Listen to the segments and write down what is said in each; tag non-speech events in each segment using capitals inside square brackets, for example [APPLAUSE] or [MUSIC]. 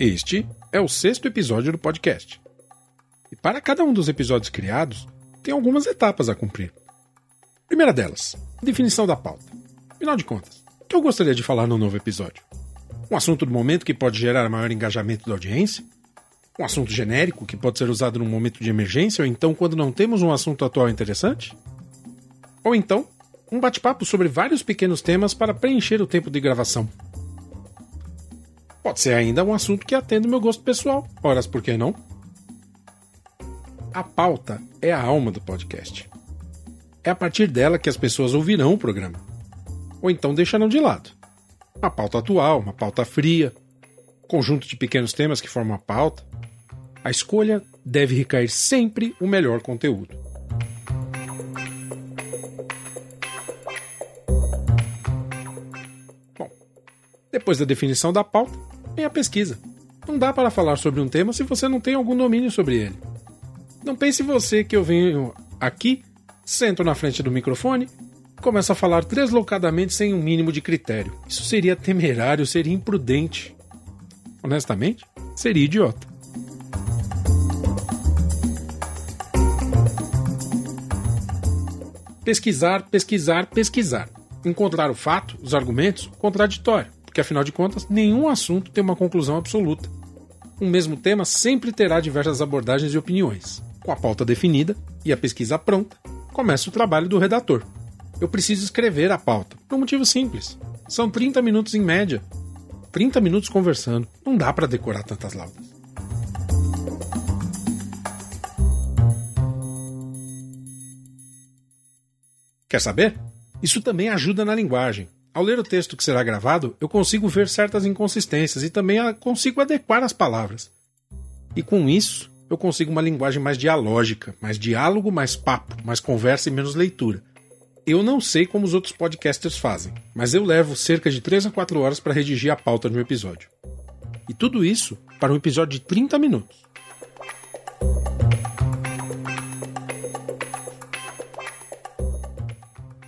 Este é o sexto episódio do podcast. E para cada um dos episódios criados, tem algumas etapas a cumprir. Primeira delas, definição da pauta. Afinal de contas, o que eu gostaria de falar no novo episódio? Um assunto do momento que pode gerar maior engajamento da audiência? Um assunto genérico que pode ser usado num momento de emergência ou então quando não temos um assunto atual interessante? Ou então, um bate-papo sobre vários pequenos temas para preencher o tempo de gravação. Pode ser ainda um assunto que atenda o meu gosto pessoal. Horas, por que não? A pauta é a alma do podcast. É a partir dela que as pessoas ouvirão o programa. Ou então deixarão de lado. Uma pauta atual, uma pauta fria, conjunto de pequenos temas que formam a pauta. A escolha deve recair sempre o melhor conteúdo. Bom, depois da definição da pauta, vem a pesquisa. Não dá para falar sobre um tema se você não tem algum domínio sobre ele. Não pense você que eu venho aqui, sento na frente do microfone, começo a falar deslocadamente sem um mínimo de critério. Isso seria temerário, seria imprudente. Honestamente, seria idiota. Pesquisar, pesquisar, pesquisar. Encontrar o fato, os argumentos, contraditório, porque afinal de contas, nenhum assunto tem uma conclusão absoluta. Um mesmo tema sempre terá diversas abordagens e opiniões. Com a pauta definida e a pesquisa pronta, começa o trabalho do redator. Eu preciso escrever a pauta, por um motivo simples. São 30 minutos em média. 30 minutos conversando. Não dá para decorar tantas laudas. Quer saber? Isso também ajuda na linguagem. Ao ler o texto que será gravado, eu consigo ver certas inconsistências e também consigo adequar as palavras. E com isso, eu consigo uma linguagem mais dialógica, mais diálogo, mais papo, mais conversa e menos leitura. Eu não sei como os outros podcasters fazem, mas eu levo cerca de 3 a 4 horas para redigir a pauta de um episódio. E tudo isso para um episódio de 30 minutos.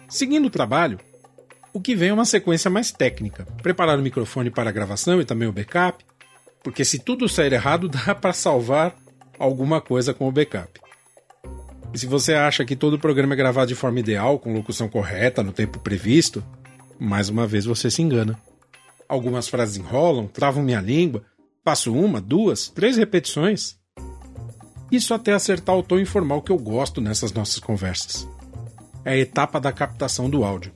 Seguindo o trabalho, o que vem é uma sequência mais técnica. Preparar o microfone para a gravação e também o backup, porque se tudo sair errado, [LAUGHS] dá para salvar alguma coisa com o backup. E se você acha que todo o programa é gravado de forma ideal, com locução correta, no tempo previsto, mais uma vez você se engana. Algumas frases enrolam, travam minha língua, faço uma, duas, três repetições. Isso até acertar o tom informal que eu gosto nessas nossas conversas. É a etapa da captação do áudio.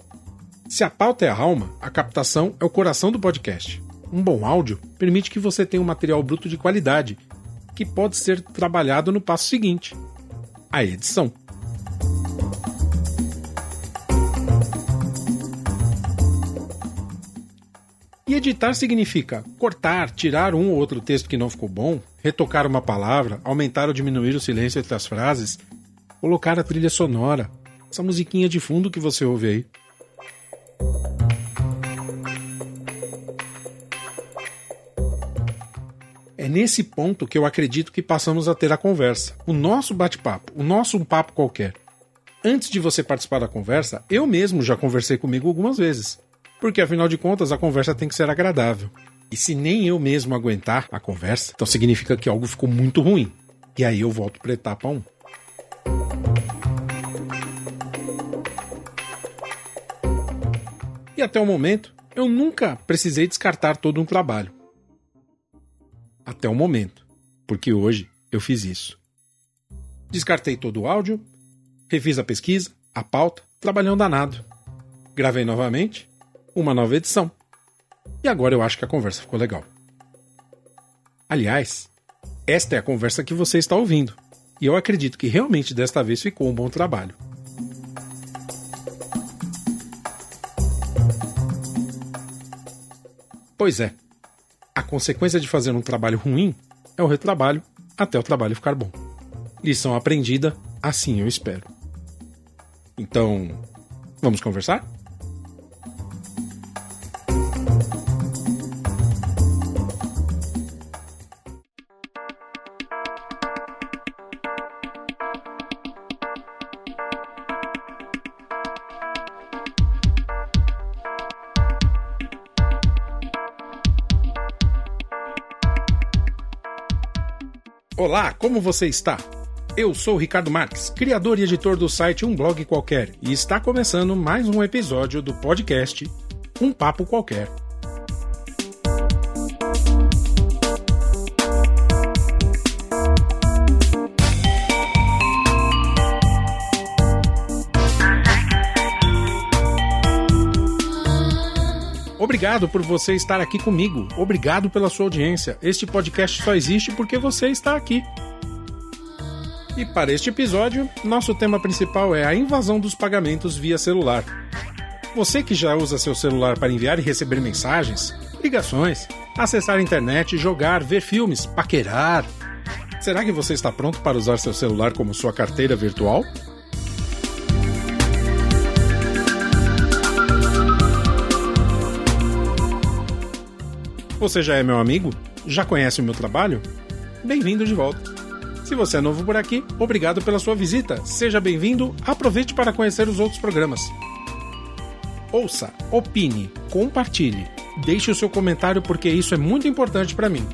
Se a pauta é a alma, a captação é o coração do podcast. Um bom áudio permite que você tenha um material bruto de qualidade, que pode ser trabalhado no passo seguinte, a edição. E editar significa cortar, tirar um ou outro texto que não ficou bom, retocar uma palavra, aumentar ou diminuir o silêncio entre as frases, colocar a trilha sonora, essa musiquinha de fundo que você ouve aí. Nesse ponto que eu acredito que passamos a ter a conversa, o nosso bate-papo, o nosso um papo qualquer. Antes de você participar da conversa, eu mesmo já conversei comigo algumas vezes. Porque afinal de contas a conversa tem que ser agradável. E se nem eu mesmo aguentar a conversa, então significa que algo ficou muito ruim. E aí eu volto para etapa 1. E até o momento, eu nunca precisei descartar todo um trabalho até o momento, porque hoje eu fiz isso. Descartei todo o áudio, refiz a pesquisa, a pauta, trabalhando danado. Gravei novamente, uma nova edição. E agora eu acho que a conversa ficou legal. Aliás, esta é a conversa que você está ouvindo, e eu acredito que realmente desta vez ficou um bom trabalho. Pois é, a consequência de fazer um trabalho ruim é o retrabalho até o trabalho ficar bom. Lição aprendida, assim eu espero. Então, vamos conversar? Olá, como você está? Eu sou Ricardo Marques, criador e editor do site Um Blog Qualquer, e está começando mais um episódio do podcast Um Papo Qualquer. Obrigado por você estar aqui comigo. Obrigado pela sua audiência. Este podcast só existe porque você está aqui. E para este episódio, nosso tema principal é a invasão dos pagamentos via celular. Você que já usa seu celular para enviar e receber mensagens, ligações, acessar a internet, jogar, ver filmes, paquerar. Será que você está pronto para usar seu celular como sua carteira virtual? Você já é meu amigo? Já conhece o meu trabalho? Bem-vindo de volta. Se você é novo por aqui, obrigado pela sua visita. Seja bem-vindo. Aproveite para conhecer os outros programas. Ouça, opine, compartilhe. Deixe o seu comentário porque isso é muito importante para mim.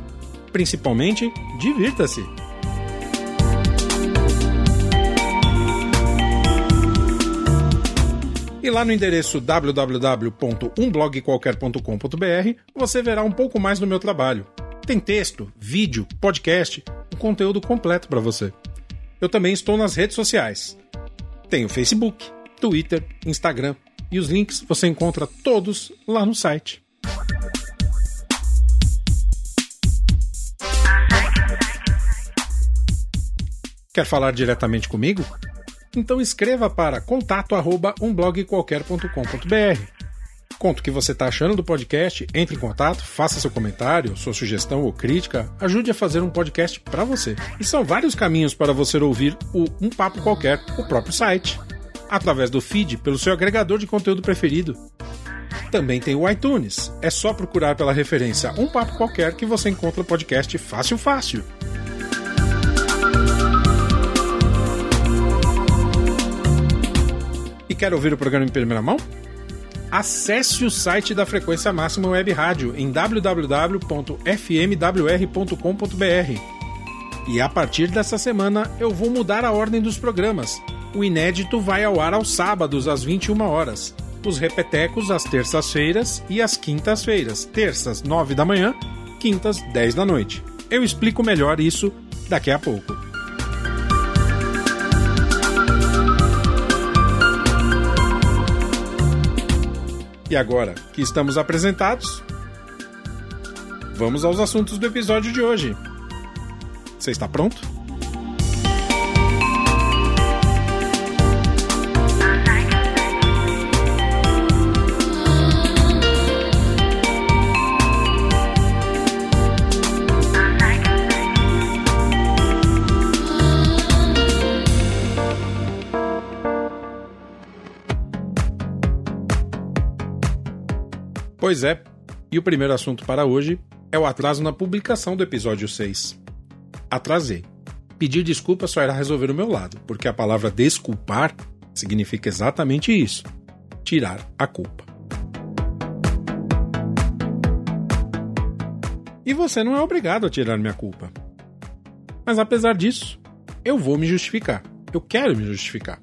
Principalmente, divirta-se. E lá no endereço www.umblogqualquer.com.br você verá um pouco mais do meu trabalho. Tem texto, vídeo, podcast, um conteúdo completo para você. Eu também estou nas redes sociais. Tenho Facebook, Twitter, Instagram e os links você encontra todos lá no site. Quer falar diretamente comigo? Então escreva para contato@umblogqualquer.com.br. Conta o que você está achando do podcast, entre em contato, faça seu comentário, sua sugestão ou crítica, ajude a fazer um podcast para você. E são vários caminhos para você ouvir o Um Papo Qualquer, o próprio site, através do feed, pelo seu agregador de conteúdo preferido. Também tem o iTunes. É só procurar pela referência Um Papo Qualquer que você encontra o podcast fácil fácil. Quer ouvir o programa em primeira mão? Acesse o site da Frequência Máxima Web Rádio em www.fmwr.com.br. E a partir dessa semana eu vou mudar a ordem dos programas. O inédito vai ao ar aos sábados às 21 horas. Os repetecos às terças-feiras e às quintas-feiras. Terças, 9 da manhã, quintas, 10 da noite. Eu explico melhor isso daqui a pouco. E agora que estamos apresentados, vamos aos assuntos do episódio de hoje. Você está pronto? Pois é, e o primeiro assunto para hoje é o atraso na publicação do episódio 6. Atrasei. Pedir desculpa só irá resolver o meu lado, porque a palavra desculpar significa exatamente isso: tirar a culpa. E você não é obrigado a tirar minha culpa. Mas apesar disso, eu vou me justificar. Eu quero me justificar.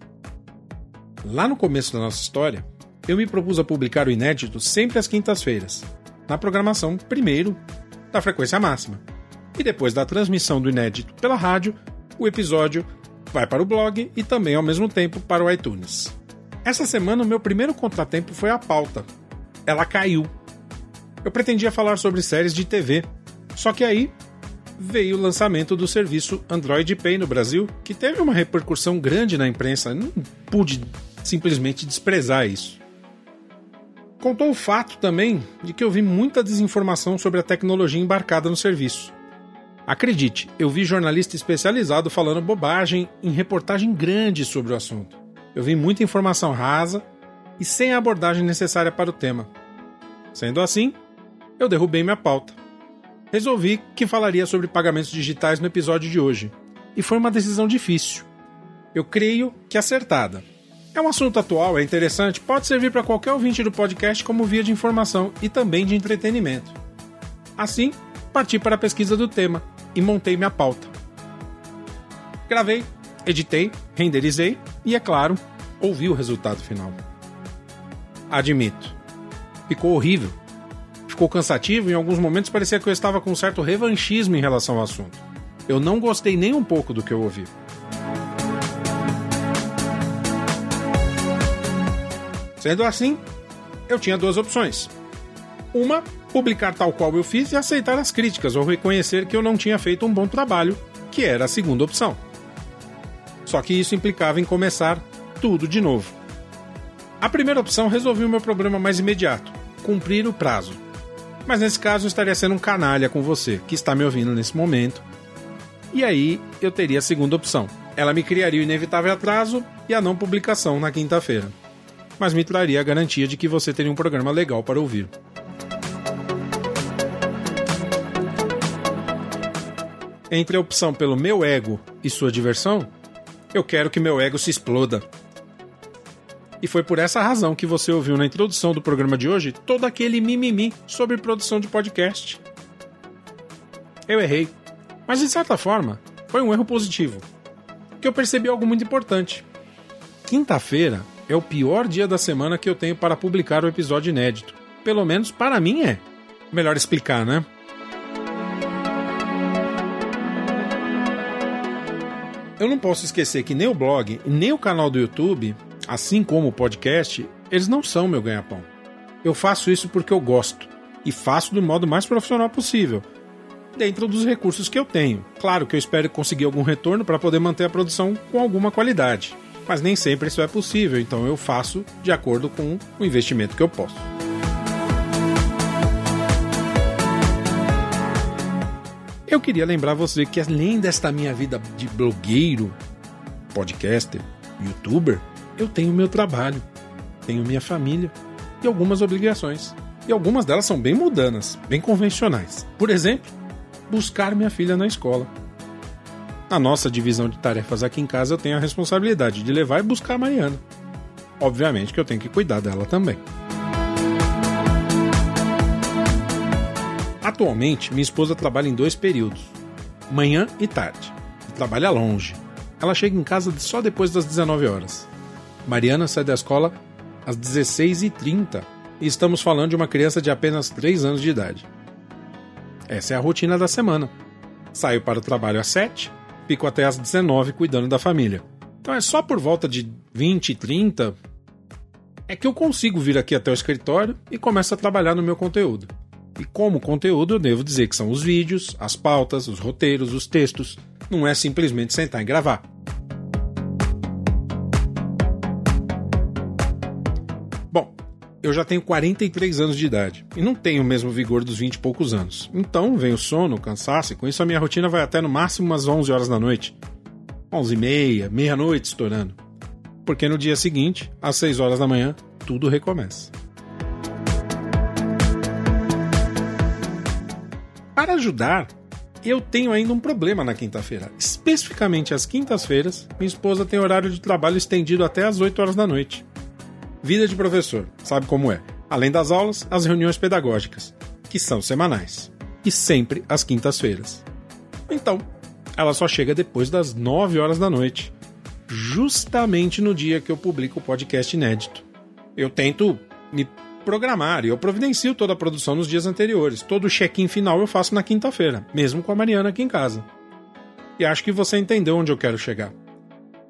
Lá no começo da nossa história, eu me propus a publicar o inédito sempre às quintas-feiras, na programação primeiro da frequência máxima. E depois da transmissão do inédito pela rádio, o episódio vai para o blog e também ao mesmo tempo para o iTunes. Essa semana o meu primeiro contratempo foi a pauta. Ela caiu. Eu pretendia falar sobre séries de TV, só que aí veio o lançamento do serviço Android Pay no Brasil, que teve uma repercussão grande na imprensa. Não pude simplesmente desprezar isso. Contou o fato também de que eu vi muita desinformação sobre a tecnologia embarcada no serviço. Acredite, eu vi jornalista especializado falando bobagem em reportagem grande sobre o assunto. Eu vi muita informação rasa e sem a abordagem necessária para o tema. Sendo assim, eu derrubei minha pauta. Resolvi que falaria sobre pagamentos digitais no episódio de hoje, e foi uma decisão difícil. Eu creio que acertada. É um assunto atual, é interessante, pode servir para qualquer ouvinte do podcast como via de informação e também de entretenimento. Assim, parti para a pesquisa do tema e montei minha pauta. Gravei, editei, renderizei e, é claro, ouvi o resultado final. Admito, ficou horrível. Ficou cansativo e em alguns momentos parecia que eu estava com um certo revanchismo em relação ao assunto. Eu não gostei nem um pouco do que eu ouvi. Sendo assim, eu tinha duas opções. Uma, publicar tal qual eu fiz e aceitar as críticas ou reconhecer que eu não tinha feito um bom trabalho, que era a segunda opção. Só que isso implicava em começar tudo de novo. A primeira opção resolveu o meu problema mais imediato: cumprir o prazo. Mas nesse caso eu estaria sendo um canalha com você, que está me ouvindo nesse momento. E aí eu teria a segunda opção. Ela me criaria o inevitável atraso e a não publicação na quinta-feira. Mas me traria a garantia de que você teria um programa legal para ouvir. Entre a opção pelo meu ego e sua diversão, eu quero que meu ego se exploda. E foi por essa razão que você ouviu na introdução do programa de hoje todo aquele mimimi sobre produção de podcast. Eu errei, mas de certa forma foi um erro positivo, que eu percebi algo muito importante. Quinta-feira é o pior dia da semana que eu tenho para publicar o episódio inédito. Pelo menos para mim é. Melhor explicar, né? Eu não posso esquecer que nem o blog, nem o canal do YouTube, assim como o podcast, eles não são meu ganha-pão. Eu faço isso porque eu gosto e faço do modo mais profissional possível, dentro dos recursos que eu tenho. Claro que eu espero conseguir algum retorno para poder manter a produção com alguma qualidade, mas nem sempre isso é possível, então eu faço de acordo com o investimento que eu posso. Eu queria lembrar você que além desta minha vida de blogueiro, podcaster, youtuber, eu tenho meu trabalho, tenho minha família e algumas obrigações. E algumas delas são bem mudanas, bem convencionais. Por exemplo, buscar minha filha na escola. Na nossa divisão de tarefas aqui em casa, eu tenho a responsabilidade de levar e buscar a Mariana. Obviamente que eu tenho que cuidar dela também. Atualmente, minha esposa trabalha em dois períodos, manhã e tarde, trabalha longe. Ela chega em casa só depois das 19 horas. Mariana sai da escola às 16h30 e estamos falando de uma criança de apenas 3 anos de idade. Essa é a rotina da semana. Saio para o trabalho às 7, fico até às 19 cuidando da família. Então é só por volta de 20 e 30 é que eu consigo vir aqui até o escritório e começo a trabalhar no meu conteúdo. E como conteúdo, eu devo dizer que são os vídeos, as pautas, os roteiros, os textos. Não é simplesmente sentar e gravar. Eu já tenho 43 anos de idade e não tenho o mesmo vigor dos 20 e poucos anos. Então vem o sono, o cansaço, e com isso a minha rotina vai até no máximo umas 11 horas da noite. 11 e meia, meia-noite estourando. Porque no dia seguinte, às 6 horas da manhã, tudo recomeça. Para ajudar, eu tenho ainda um problema na quinta-feira. Especificamente às quintas-feiras, minha esposa tem horário de trabalho estendido até às 8 horas da noite. Vida de professor, sabe como é? Além das aulas, as reuniões pedagógicas, que são semanais, e sempre às quintas-feiras. Então, ela só chega depois das 9 horas da noite, justamente no dia que eu publico o podcast inédito. Eu tento me programar e eu providencio toda a produção nos dias anteriores. Todo o check-in final eu faço na quinta-feira, mesmo com a Mariana aqui em casa. E acho que você entendeu onde eu quero chegar.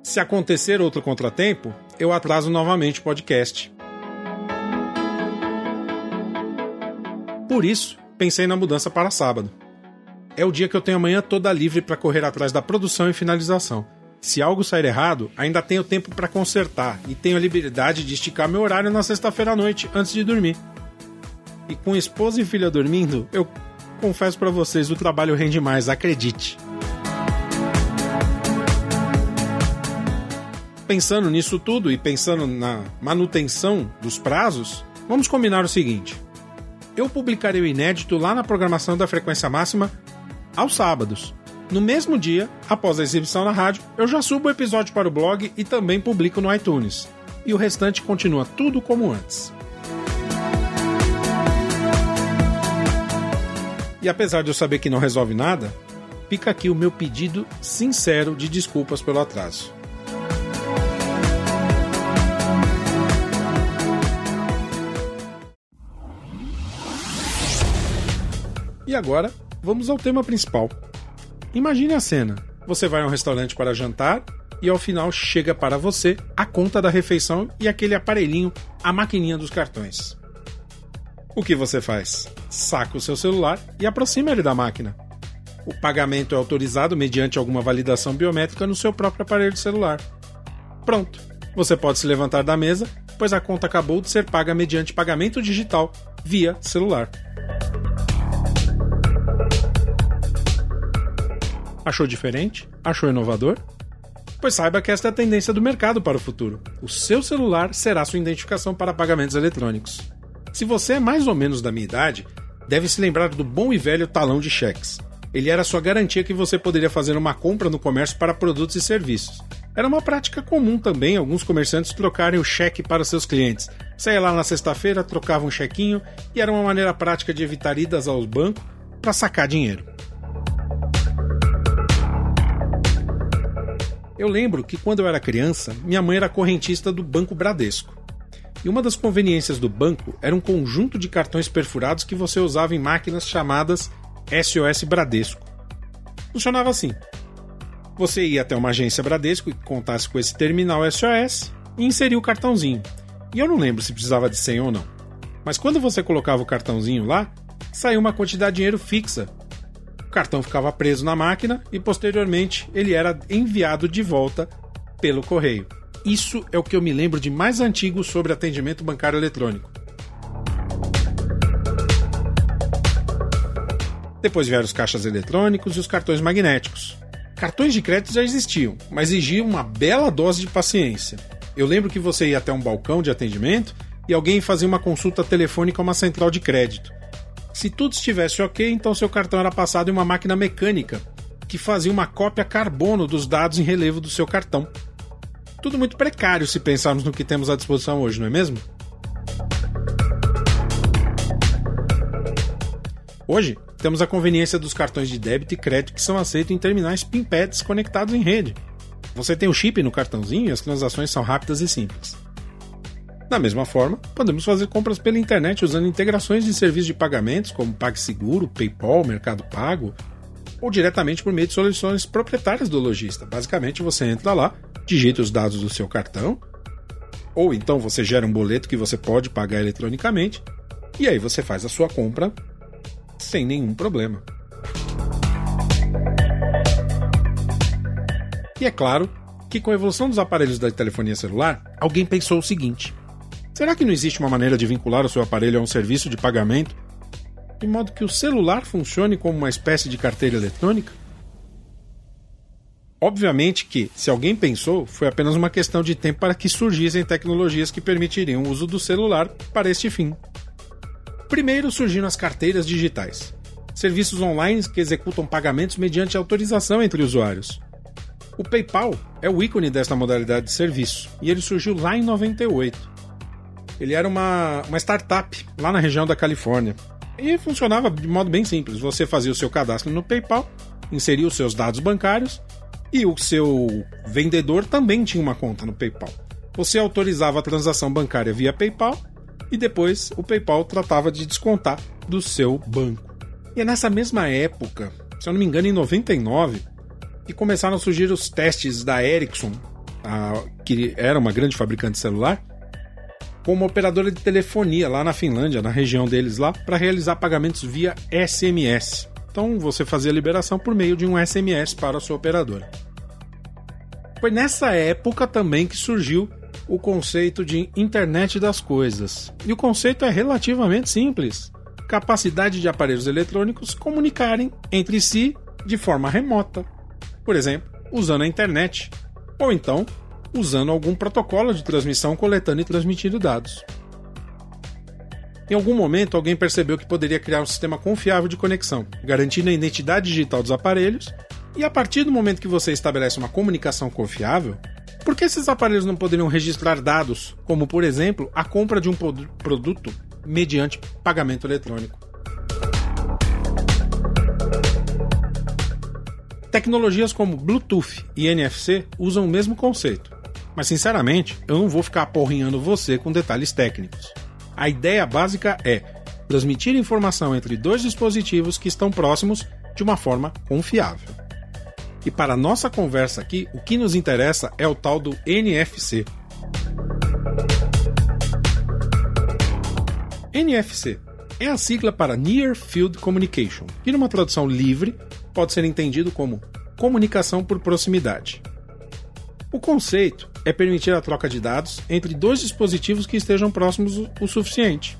Se acontecer outro contratempo, eu atraso novamente o podcast. Por isso, pensei na mudança para sábado. É o dia que eu tenho a manhã toda livre para correr atrás da produção e finalização. Se algo sair errado, ainda tenho tempo para consertar e tenho a liberdade de esticar meu horário na sexta-feira à noite antes de dormir. E com esposa e filha dormindo, eu confesso para vocês, o trabalho rende mais, acredite. Pensando nisso tudo e pensando na manutenção dos prazos, vamos combinar o seguinte: eu publicarei o inédito lá na programação da frequência máxima aos sábados. No mesmo dia, após a exibição na rádio, eu já subo o episódio para o blog e também publico no iTunes. E o restante continua tudo como antes. E apesar de eu saber que não resolve nada, fica aqui o meu pedido sincero de desculpas pelo atraso. E agora, vamos ao tema principal. Imagine a cena: você vai a um restaurante para jantar e ao final chega para você a conta da refeição e aquele aparelhinho, a maquininha dos cartões. O que você faz? Saca o seu celular e aproxima ele da máquina. O pagamento é autorizado mediante alguma validação biométrica no seu próprio aparelho celular. Pronto! Você pode se levantar da mesa, pois a conta acabou de ser paga mediante pagamento digital via celular. Achou diferente? Achou inovador? Pois saiba que esta é a tendência do mercado para o futuro. O seu celular será sua identificação para pagamentos eletrônicos. Se você é mais ou menos da minha idade, deve se lembrar do bom e velho talão de cheques. Ele era sua garantia que você poderia fazer uma compra no comércio para produtos e serviços. Era uma prática comum também alguns comerciantes trocarem o cheque para seus clientes. Saia lá na sexta-feira, trocava um chequinho e era uma maneira prática de evitar idas aos bancos para sacar dinheiro. Eu lembro que quando eu era criança, minha mãe era correntista do Banco Bradesco. E uma das conveniências do banco era um conjunto de cartões perfurados que você usava em máquinas chamadas SOS Bradesco. Funcionava assim: você ia até uma agência Bradesco e contasse com esse terminal SOS e inseria o cartãozinho. E eu não lembro se precisava de senha ou não. Mas quando você colocava o cartãozinho lá, saía uma quantidade de dinheiro fixa cartão ficava preso na máquina e posteriormente ele era enviado de volta pelo correio. Isso é o que eu me lembro de mais antigo sobre atendimento bancário eletrônico. Depois vieram os caixas eletrônicos e os cartões magnéticos. Cartões de crédito já existiam, mas exigiam uma bela dose de paciência. Eu lembro que você ia até um balcão de atendimento e alguém fazia uma consulta telefônica a uma central de crédito. Se tudo estivesse ok, então seu cartão era passado em uma máquina mecânica que fazia uma cópia carbono dos dados em relevo do seu cartão. Tudo muito precário se pensarmos no que temos à disposição hoje, não é mesmo? Hoje, temos a conveniência dos cartões de débito e crédito que são aceitos em terminais PIN-PADs conectados em rede. Você tem o chip no cartãozinho e as transações são rápidas e simples. Da mesma forma, podemos fazer compras pela internet usando integrações de serviços de pagamentos como PagSeguro, PayPal, Mercado Pago, ou diretamente por meio de soluções proprietárias do lojista. Basicamente, você entra lá, digita os dados do seu cartão, ou então você gera um boleto que você pode pagar eletronicamente, e aí você faz a sua compra sem nenhum problema. E é claro que com a evolução dos aparelhos da telefonia celular, alguém pensou o seguinte: Será que não existe uma maneira de vincular o seu aparelho a um serviço de pagamento, de modo que o celular funcione como uma espécie de carteira eletrônica? Obviamente que, se alguém pensou, foi apenas uma questão de tempo para que surgissem tecnologias que permitiriam o uso do celular para este fim. Primeiro surgiram as carteiras digitais, serviços online que executam pagamentos mediante autorização entre usuários. O PayPal é o ícone desta modalidade de serviço, e ele surgiu lá em 98 ele era uma, uma startup lá na região da Califórnia. E funcionava de modo bem simples. Você fazia o seu cadastro no PayPal, inseria os seus dados bancários e o seu vendedor também tinha uma conta no PayPal. Você autorizava a transação bancária via PayPal e depois o PayPal tratava de descontar do seu banco. E é nessa mesma época, se eu não me engano, em 99, que começaram a surgir os testes da Ericsson, a, que era uma grande fabricante de celular, com uma operadora de telefonia lá na Finlândia, na região deles lá, para realizar pagamentos via SMS. Então você fazia a liberação por meio de um SMS para a sua operadora. Foi nessa época também que surgiu o conceito de internet das coisas. E o conceito é relativamente simples: capacidade de aparelhos eletrônicos comunicarem entre si de forma remota. Por exemplo, usando a internet, ou então usando algum protocolo de transmissão coletando e transmitindo dados. Em algum momento, alguém percebeu que poderia criar um sistema confiável de conexão, garantindo a identidade digital dos aparelhos, e a partir do momento que você estabelece uma comunicação confiável, por que esses aparelhos não poderiam registrar dados, como por exemplo a compra de um produto mediante pagamento eletrônico? Tecnologias como Bluetooth e NFC usam o mesmo conceito, mas sinceramente eu não vou ficar aporrinhando você com detalhes técnicos. A ideia básica é transmitir informação entre dois dispositivos que estão próximos de uma forma confiável. E para a nossa conversa aqui, o que nos interessa é o tal do NFC. NFC é a sigla para Near Field Communication, que numa tradução livre pode ser entendido como comunicação por proximidade. O conceito é permitir a troca de dados entre dois dispositivos que estejam próximos o suficiente.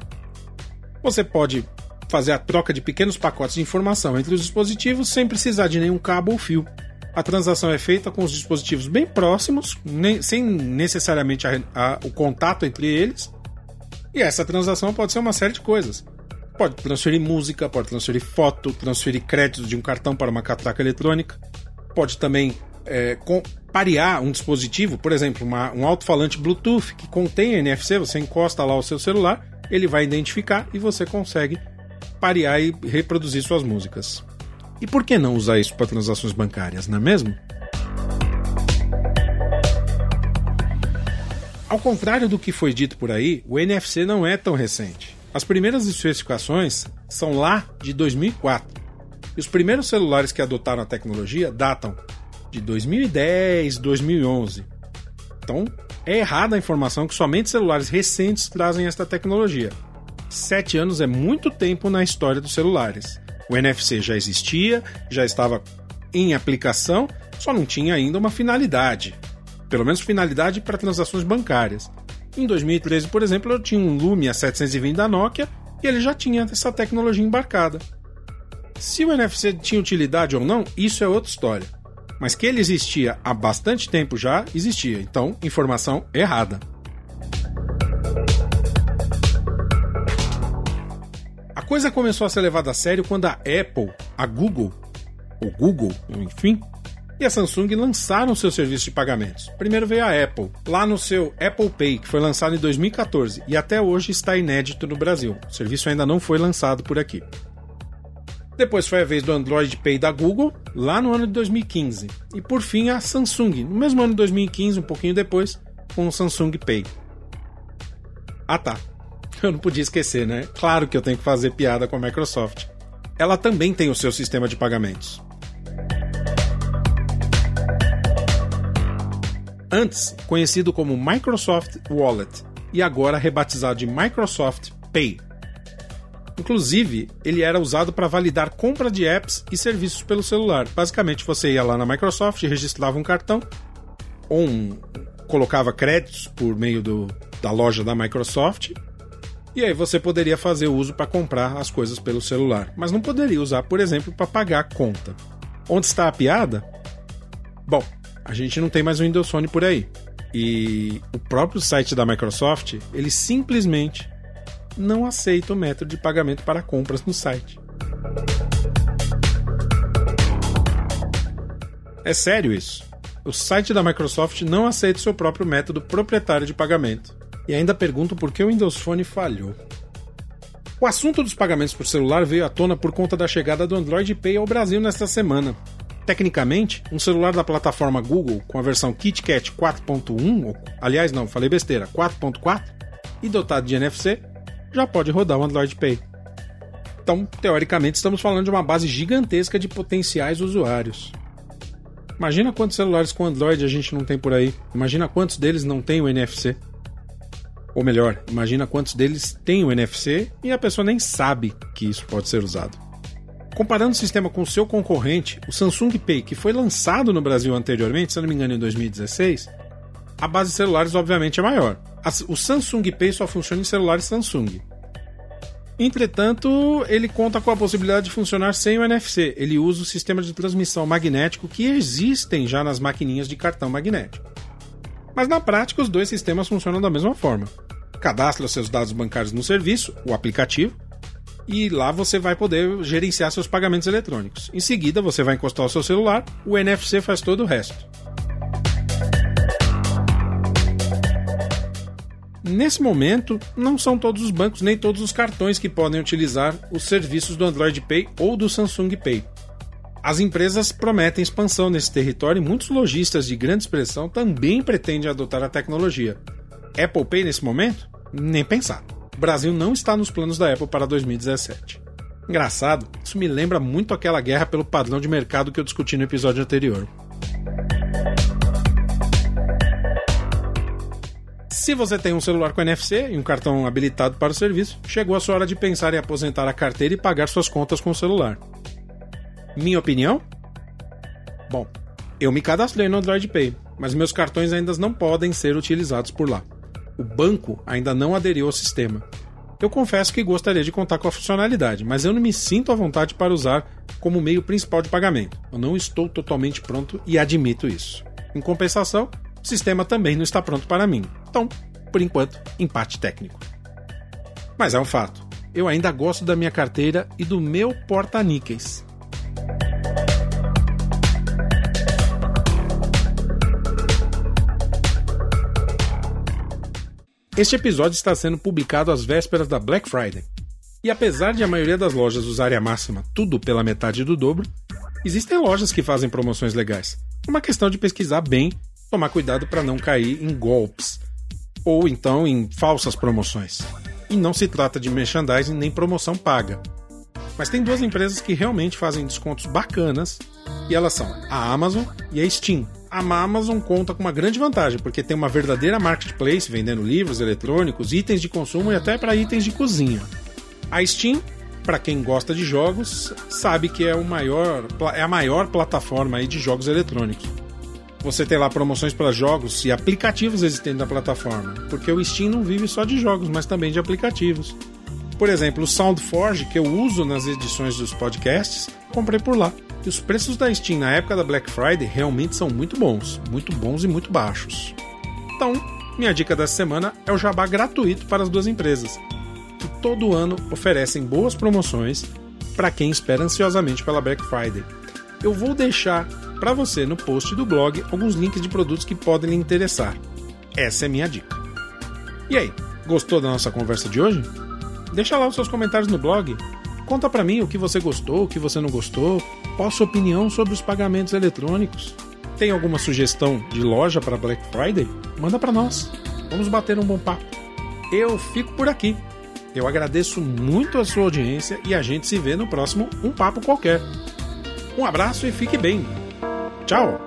Você pode fazer a troca de pequenos pacotes de informação entre os dispositivos sem precisar de nenhum cabo ou fio. A transação é feita com os dispositivos bem próximos, nem, sem necessariamente a, a, o contato entre eles. E essa transação pode ser uma série de coisas. Pode transferir música, pode transferir foto, transferir créditos de um cartão para uma catraca eletrônica. Pode também é, com, parear um dispositivo, por exemplo, uma, um alto-falante Bluetooth que contém NFC, você encosta lá o seu celular, ele vai identificar e você consegue parear e reproduzir suas músicas. E por que não usar isso para transações bancárias, não é mesmo? Ao contrário do que foi dito por aí, o NFC não é tão recente. As primeiras especificações são lá de 2004. E os primeiros celulares que adotaram a tecnologia datam de 2010, 2011. Então, é errada a informação que somente celulares recentes trazem esta tecnologia. Sete anos é muito tempo na história dos celulares. O NFC já existia, já estava em aplicação, só não tinha ainda uma finalidade. Pelo menos finalidade para transações bancárias. Em 2013, por exemplo, eu tinha um Lumia 720 da Nokia e ele já tinha essa tecnologia embarcada. Se o NFC tinha utilidade ou não, isso é outra história. Mas que ele existia há bastante tempo já, existia. Então, informação errada. coisa começou a ser levada a sério quando a Apple, a Google, o Google, enfim, e a Samsung lançaram seu serviço de pagamentos. Primeiro veio a Apple, lá no seu Apple Pay, que foi lançado em 2014 e até hoje está inédito no Brasil. O serviço ainda não foi lançado por aqui. Depois foi a vez do Android Pay da Google, lá no ano de 2015. E por fim a Samsung, no mesmo ano de 2015, um pouquinho depois, com o Samsung Pay. Ah tá, [LAUGHS] eu não podia esquecer, né? Claro que eu tenho que fazer piada com a Microsoft. Ela também tem o seu sistema de pagamentos. Antes conhecido como Microsoft Wallet e agora rebatizado de Microsoft Pay. Inclusive, ele era usado para validar compra de apps e serviços pelo celular. Basicamente, você ia lá na Microsoft, registrava um cartão ou um, colocava créditos por meio do, da loja da Microsoft e aí você poderia fazer uso para comprar as coisas pelo celular, mas não poderia usar, por exemplo, para pagar a conta. Onde está a piada? Bom, a gente não tem mais o Windows Phone por aí. E o próprio site da Microsoft, ele simplesmente não aceita o método de pagamento para compras no site. É sério isso. O site da Microsoft não aceita o seu próprio método proprietário de pagamento e ainda pergunto por que o Windows Phone falhou. O assunto dos pagamentos por celular veio à tona por conta da chegada do Android Pay ao Brasil nesta semana. Tecnicamente, um celular da plataforma Google com a versão KitKat 4.1, aliás não, falei besteira, 4.4, e dotado de NFC, já pode rodar o Android Pay. Então, teoricamente, estamos falando de uma base gigantesca de potenciais usuários. Imagina quantos celulares com Android a gente não tem por aí. Imagina quantos deles não tem o NFC. Ou melhor, imagina quantos deles têm o NFC e a pessoa nem sabe que isso pode ser usado. Comparando o sistema com o seu concorrente, o Samsung Pay, que foi lançado no Brasil anteriormente, se não me engano em 2016, a base de celulares obviamente é maior. O Samsung Pay só funciona em celulares Samsung. Entretanto, ele conta com a possibilidade de funcionar sem o NFC. Ele usa o sistema de transmissão magnético que existem já nas maquininhas de cartão magnético. Mas na prática, os dois sistemas funcionam da mesma forma. Cadastre os seus dados bancários no serviço, o aplicativo, e lá você vai poder gerenciar seus pagamentos eletrônicos. Em seguida, você vai encostar o seu celular, o NFC faz todo o resto. Nesse momento, não são todos os bancos nem todos os cartões que podem utilizar os serviços do Android Pay ou do Samsung Pay. As empresas prometem expansão nesse território e muitos lojistas de grande expressão também pretendem adotar a tecnologia. Apple Pay nesse momento? Nem pensar. O Brasil não está nos planos da Apple para 2017. Engraçado, isso me lembra muito aquela guerra pelo padrão de mercado que eu discuti no episódio anterior. Se você tem um celular com NFC e um cartão habilitado para o serviço, chegou a sua hora de pensar em aposentar a carteira e pagar suas contas com o celular. Minha opinião? Bom, eu me cadastrei no Android Pay, mas meus cartões ainda não podem ser utilizados por lá. O banco ainda não aderiu ao sistema. Eu confesso que gostaria de contar com a funcionalidade, mas eu não me sinto à vontade para usar como meio principal de pagamento. Eu não estou totalmente pronto e admito isso. Em compensação, o sistema também não está pronto para mim. Então, por enquanto, empate técnico. Mas é um fato. Eu ainda gosto da minha carteira e do meu porta-níqueis. Este episódio está sendo publicado às vésperas da Black Friday. E apesar de a maioria das lojas usarem a máxima tudo pela metade do dobro, existem lojas que fazem promoções legais. É uma questão de pesquisar bem, tomar cuidado para não cair em golpes ou então em falsas promoções. E não se trata de merchandising nem promoção paga. Mas tem duas empresas que realmente fazem descontos bacanas e elas são a Amazon e a Steam a Amazon conta com uma grande vantagem, porque tem uma verdadeira marketplace vendendo livros eletrônicos, itens de consumo e até para itens de cozinha. A Steam, para quem gosta de jogos, sabe que é, maior, é a maior plataforma aí de jogos eletrônicos. Você tem lá promoções para jogos e aplicativos existentes na plataforma, porque o Steam não vive só de jogos, mas também de aplicativos. Por exemplo, o SoundForge, que eu uso nas edições dos podcasts, comprei por lá. E os preços da Steam na época da Black Friday realmente são muito bons, muito bons e muito baixos. Então, minha dica dessa semana é o jabá gratuito para as duas empresas, que todo ano oferecem boas promoções para quem espera ansiosamente pela Black Friday. Eu vou deixar para você no post do blog alguns links de produtos que podem lhe interessar. Essa é minha dica. E aí, gostou da nossa conversa de hoje? Deixa lá os seus comentários no blog Conta para mim o que você gostou, o que você não gostou, qual sua opinião sobre os pagamentos eletrônicos. Tem alguma sugestão de loja para Black Friday? Manda para nós. Vamos bater um bom papo. Eu fico por aqui. Eu agradeço muito a sua audiência e a gente se vê no próximo Um Papo Qualquer. Um abraço e fique bem. Chao.